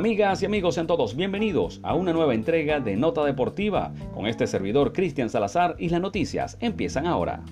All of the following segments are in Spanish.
Amigas y amigos, sean todos bienvenidos a una nueva entrega de Nota Deportiva con este servidor Cristian Salazar y las noticias empiezan ahora.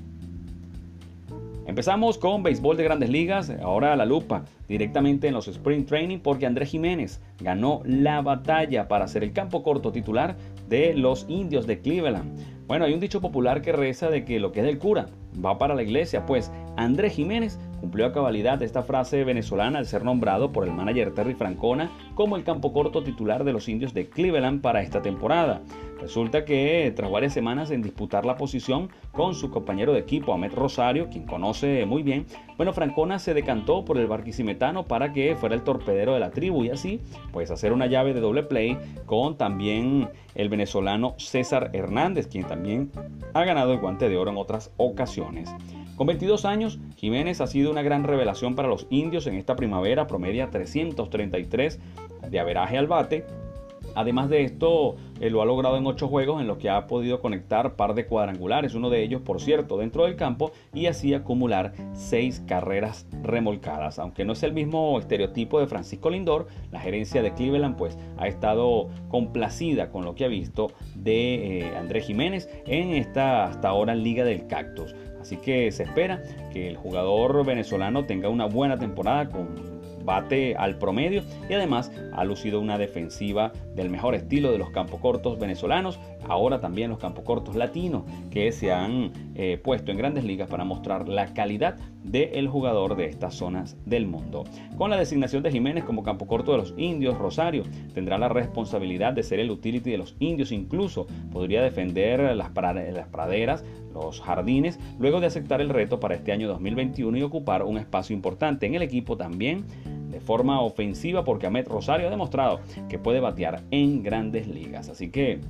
Empezamos con béisbol de grandes ligas, ahora a la lupa, directamente en los Spring Training porque Andrés Jiménez ganó la batalla para ser el campo corto titular de los indios de Cleveland. Bueno, hay un dicho popular que reza de que lo que es del cura va para la iglesia, pues Andrés Jiménez cumplió a cabalidad esta frase venezolana al ser nombrado por el manager Terry Francona como el campo corto titular de los indios de Cleveland para esta temporada. Resulta que tras varias semanas en disputar la posición con su compañero de equipo Ahmed Rosario, quien conoce muy bien, bueno, Francona se decantó por el barquisimetano para que fuera el torpedero de la tribu y así, pues hacer una llave de doble play con también el venezolano César Hernández, quien también ha ganado el guante de oro en otras ocasiones. Con 22 años, Jiménez ha sido una gran revelación para los indios en esta primavera, promedia 333 de averaje al bate. Además de esto, él lo ha logrado en 8 juegos en los que ha podido conectar par de cuadrangulares, uno de ellos, por cierto, dentro del campo y así acumular 6 carreras remolcadas. Aunque no es el mismo estereotipo de Francisco Lindor, la gerencia de Cleveland pues ha estado complacida con lo que ha visto de eh, Andrés Jiménez en esta hasta ahora Liga del Cactus. Así que se espera que el jugador venezolano tenga una buena temporada con bate al promedio y además ha lucido una defensiva del mejor estilo de los campos cortos venezolanos, ahora también los campos cortos latinos que se han eh, puesto en grandes ligas para mostrar la calidad del jugador de estas zonas del mundo. Con la designación de Jiménez como campo corto de los indios, Rosario tendrá la responsabilidad de ser el utility de los indios, incluso podría defender las, praderas, los jardines, luego de aceptar el reto para este año 2021 y ocupar un espacio importante en el equipo también de forma ofensiva porque Ahmed Rosario ha demostrado que puede batear en grandes ligas. Así que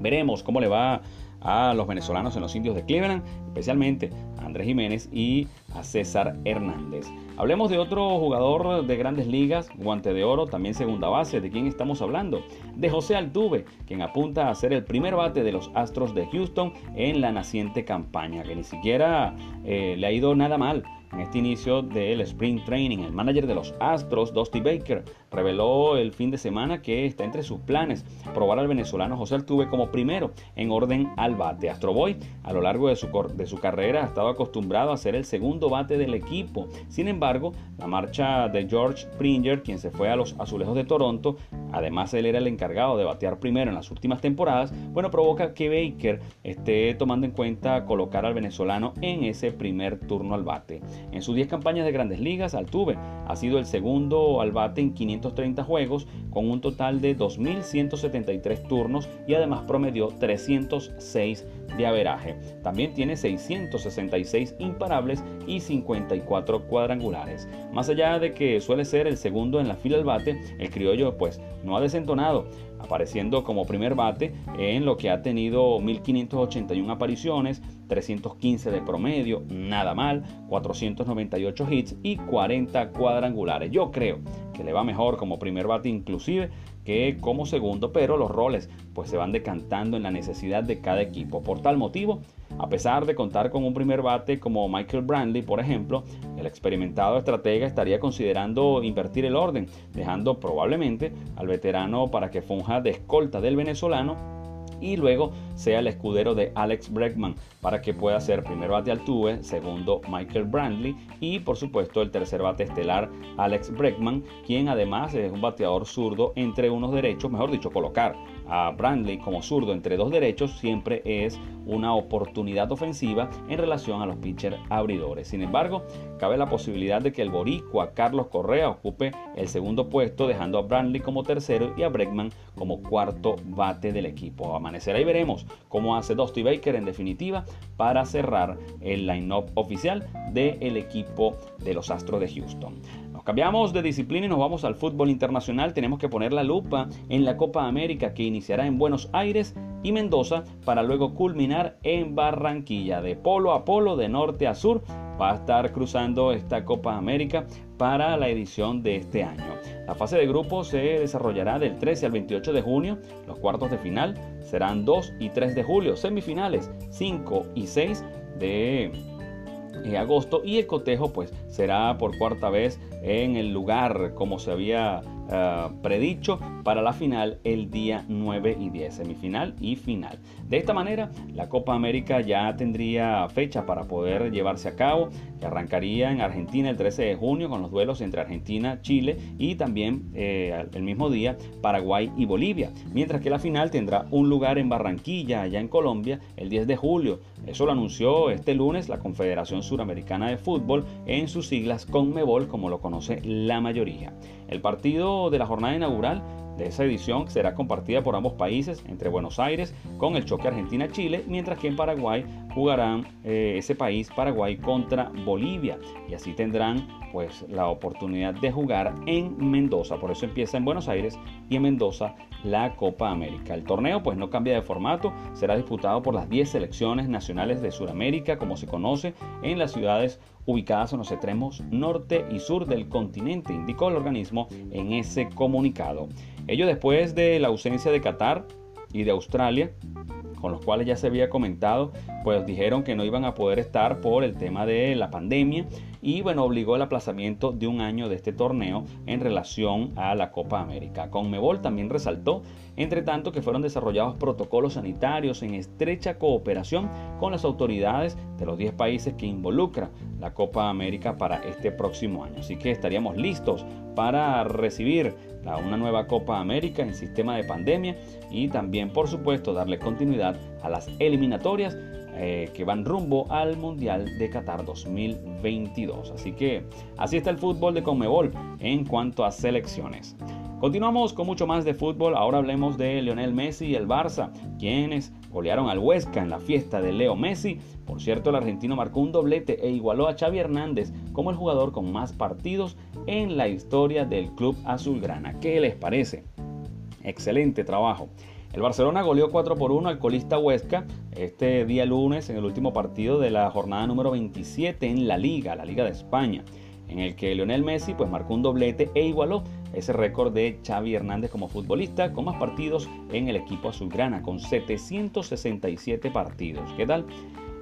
veremos cómo le va a los venezolanos en los indios de Cleveland, especialmente a Andrés Jiménez y a César Hernández. Hablemos de otro jugador de grandes ligas, guante de oro, también segunda base. ¿De quién estamos hablando? De José Altuve, quien apunta a ser el primer bate de los Astros de Houston en la naciente campaña, que ni siquiera eh, le ha ido nada mal en este inicio del Spring Training. El manager de los Astros, Dusty Baker, reveló el fin de semana que está entre sus planes probar al venezolano José Altuve como primero en orden al bate. Astroboy a lo largo de su, de su carrera ha estado acostumbrado a ser el segundo bate del equipo. Sin embargo, la marcha de George Springer, quien se fue a los Azulejos de Toronto, además él era el encargado de batear primero en las últimas temporadas, bueno, provoca que Baker esté tomando en cuenta colocar al venezolano en ese primer turno al bate. En sus 10 campañas de grandes ligas, Altuve ha sido el segundo al bate en 530 juegos con un total de 2.173 turnos y además promedió 306 de averaje. También tiene 666 imparables y 54 cuadrangulares. Más allá de que suele ser el segundo en la fila al bate, el criollo pues no ha desentonado apareciendo como primer bate en lo que ha tenido 1581 apariciones, 315 de promedio, nada mal, 498 hits y 40 cuadrangulares. Yo creo que le va mejor como primer bate inclusive que como segundo, pero los roles pues se van decantando en la necesidad de cada equipo. Por tal motivo, a pesar de contar con un primer bate como Michael Brandley, por ejemplo, el experimentado estratega estaría considerando invertir el orden, dejando probablemente al veterano para que funja de escolta del venezolano y luego sea el escudero de Alex Bregman para que pueda ser primer bate Altuve, segundo Michael Brandley y por supuesto el tercer bate estelar Alex Bregman, quien además es un bateador zurdo entre unos derechos, mejor dicho, colocar a Brandley como zurdo entre dos derechos siempre es una oportunidad ofensiva en relación a los pitchers abridores. Sin embargo, cabe la posibilidad de que el boricua Carlos Correa ocupe el segundo puesto, dejando a Brandley como tercero y a Bregman como cuarto bate del equipo. Amanecerá y veremos cómo hace Dusty Baker en definitiva para cerrar el line-up oficial del equipo de los Astros de Houston. Cambiamos de disciplina y nos vamos al fútbol internacional. Tenemos que poner la lupa en la Copa América que iniciará en Buenos Aires y Mendoza para luego culminar en Barranquilla. De polo a polo, de norte a sur, va a estar cruzando esta Copa América para la edición de este año. La fase de grupo se desarrollará del 13 al 28 de junio. Los cuartos de final serán 2 y 3 de julio. Semifinales 5 y 6 de en agosto y el cotejo pues será por cuarta vez en el lugar como se había eh, predicho para la final el día 9 y 10, semifinal y final. De esta manera, la Copa América ya tendría fecha para poder llevarse a cabo, que arrancaría en Argentina el 13 de junio con los duelos entre Argentina, Chile y también eh, el mismo día Paraguay y Bolivia, mientras que la final tendrá un lugar en Barranquilla, allá en Colombia, el 10 de julio. Eso lo anunció este lunes la Confederación Suramericana de Fútbol en sus siglas CONMEBOL, como lo conoce la mayoría. El partido de la jornada inaugural de esa edición será compartida por ambos países entre Buenos Aires con el choque Argentina-Chile, mientras que en Paraguay jugarán eh, ese país Paraguay contra Bolivia y así tendrán pues la oportunidad de jugar en Mendoza. Por eso empieza en Buenos Aires y en Mendoza la Copa América. El torneo pues no cambia de formato, será disputado por las 10 selecciones nacionales de Sudamérica, como se conoce, en las ciudades ubicadas en los extremos norte y sur del continente, indicó el organismo en ese comunicado. Ello después de la ausencia de Qatar y de Australia, con los cuales ya se había comentado, pues dijeron que no iban a poder estar por el tema de la pandemia y bueno, obligó el aplazamiento de un año de este torneo en relación a la Copa América. Conmebol también resaltó, entre tanto, que fueron desarrollados protocolos sanitarios en estrecha cooperación con las autoridades de los 10 países que involucra la Copa América para este próximo año. Así que estaríamos listos para recibir una nueva Copa América en sistema de pandemia y también, por supuesto, darle continuidad a las eliminatorias eh, que van rumbo al Mundial de Qatar 2022. Así que así está el fútbol de Conmebol en cuanto a selecciones. Continuamos con mucho más de fútbol. Ahora hablemos de Lionel Messi y el Barça, quienes golearon al Huesca en la fiesta de Leo Messi. Por cierto, el argentino marcó un doblete e igualó a Xavi Hernández como el jugador con más partidos en la historia del club azulgrana. ¿Qué les parece? Excelente trabajo. El Barcelona goleó 4 por 1 al colista Huesca este día lunes en el último partido de la jornada número 27 en la Liga, la Liga de España, en el que Lionel Messi pues marcó un doblete e igualó ese récord de Xavi Hernández como futbolista con más partidos en el equipo azulgrana con 767 partidos. ¿Qué tal?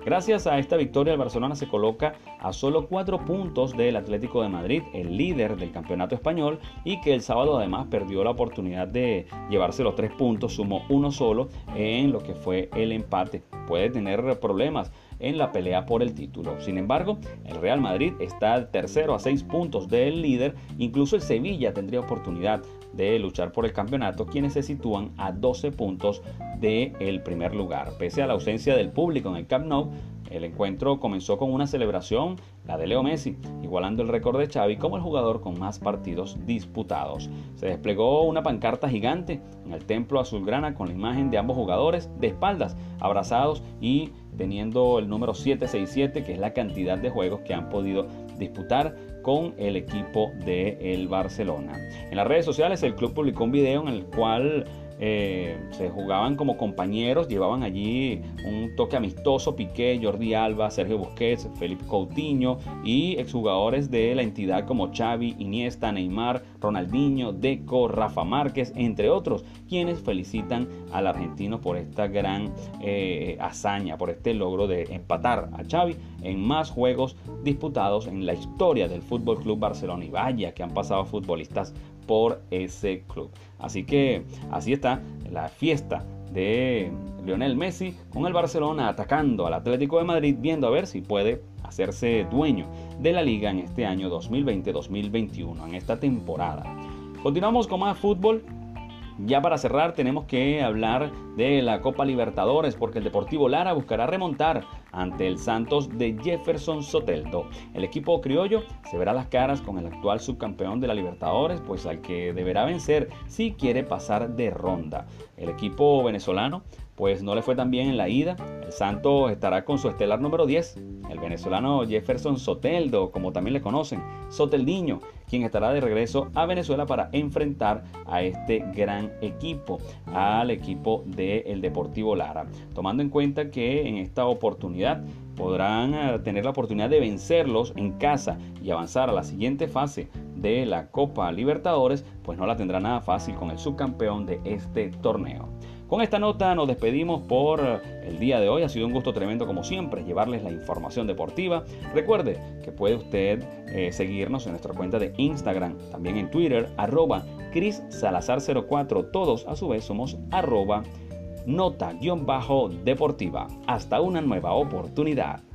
Gracias a esta victoria, el Barcelona se coloca a solo cuatro puntos del Atlético de Madrid, el líder del campeonato español, y que el sábado además perdió la oportunidad de llevarse los tres puntos, sumó uno solo en lo que fue el empate. Puede tener problemas en la pelea por el título. Sin embargo, el Real Madrid está tercero a seis puntos del líder, incluso el Sevilla tendría oportunidad de luchar por el campeonato, quienes se sitúan a 12 puntos del primer lugar. Pese a la ausencia del público en el Camp Nou, el encuentro comenzó con una celebración, la de Leo Messi, igualando el récord de Xavi como el jugador con más partidos disputados. Se desplegó una pancarta gigante en el templo azulgrana con la imagen de ambos jugadores de espaldas, abrazados y teniendo el número 767, que es la cantidad de juegos que han podido disputar con el equipo de el Barcelona. En las redes sociales el club publicó un video en el cual eh, se jugaban como compañeros, llevaban allí un toque amistoso, Piqué, Jordi Alba, Sergio Busquets, Felipe Coutinho y exjugadores de la entidad como Xavi, Iniesta, Neymar, Ronaldinho, Deco, Rafa Márquez, entre otros, quienes felicitan al argentino por esta gran eh, hazaña, por este logro de empatar a Xavi en más juegos disputados en la historia del Fútbol Club Barcelona. Y vaya que han pasado futbolistas por ese club. Así que así está la fiesta de Lionel Messi con el Barcelona atacando al Atlético de Madrid, viendo a ver si puede hacerse dueño de la liga en este año 2020-2021, en esta temporada. Continuamos con más fútbol ya para cerrar tenemos que hablar de la Copa Libertadores porque el Deportivo Lara buscará remontar ante el Santos de Jefferson Soteldo. El equipo criollo se verá las caras con el actual subcampeón de la Libertadores, pues al que deberá vencer si quiere pasar de ronda. El equipo venezolano pues no le fue tan bien en la ida. El Santos estará con su estelar número 10, el venezolano Jefferson Soteldo, como también le conocen, Soteldiño, quien estará de regreso a Venezuela para enfrentar a este gran equipo, al equipo del Deportivo Lara. Tomando en cuenta que en esta oportunidad podrán eh, tener la oportunidad de vencerlos en casa y avanzar a la siguiente fase de la Copa Libertadores, pues no la tendrá nada fácil con el subcampeón de este torneo. Con esta nota nos despedimos por el día de hoy. Ha sido un gusto tremendo como siempre llevarles la información deportiva. Recuerde que puede usted eh, seguirnos en nuestra cuenta de Instagram, también en Twitter, arroba Cris Salazar 04. Todos a su vez somos arroba nota-deportiva. Hasta una nueva oportunidad.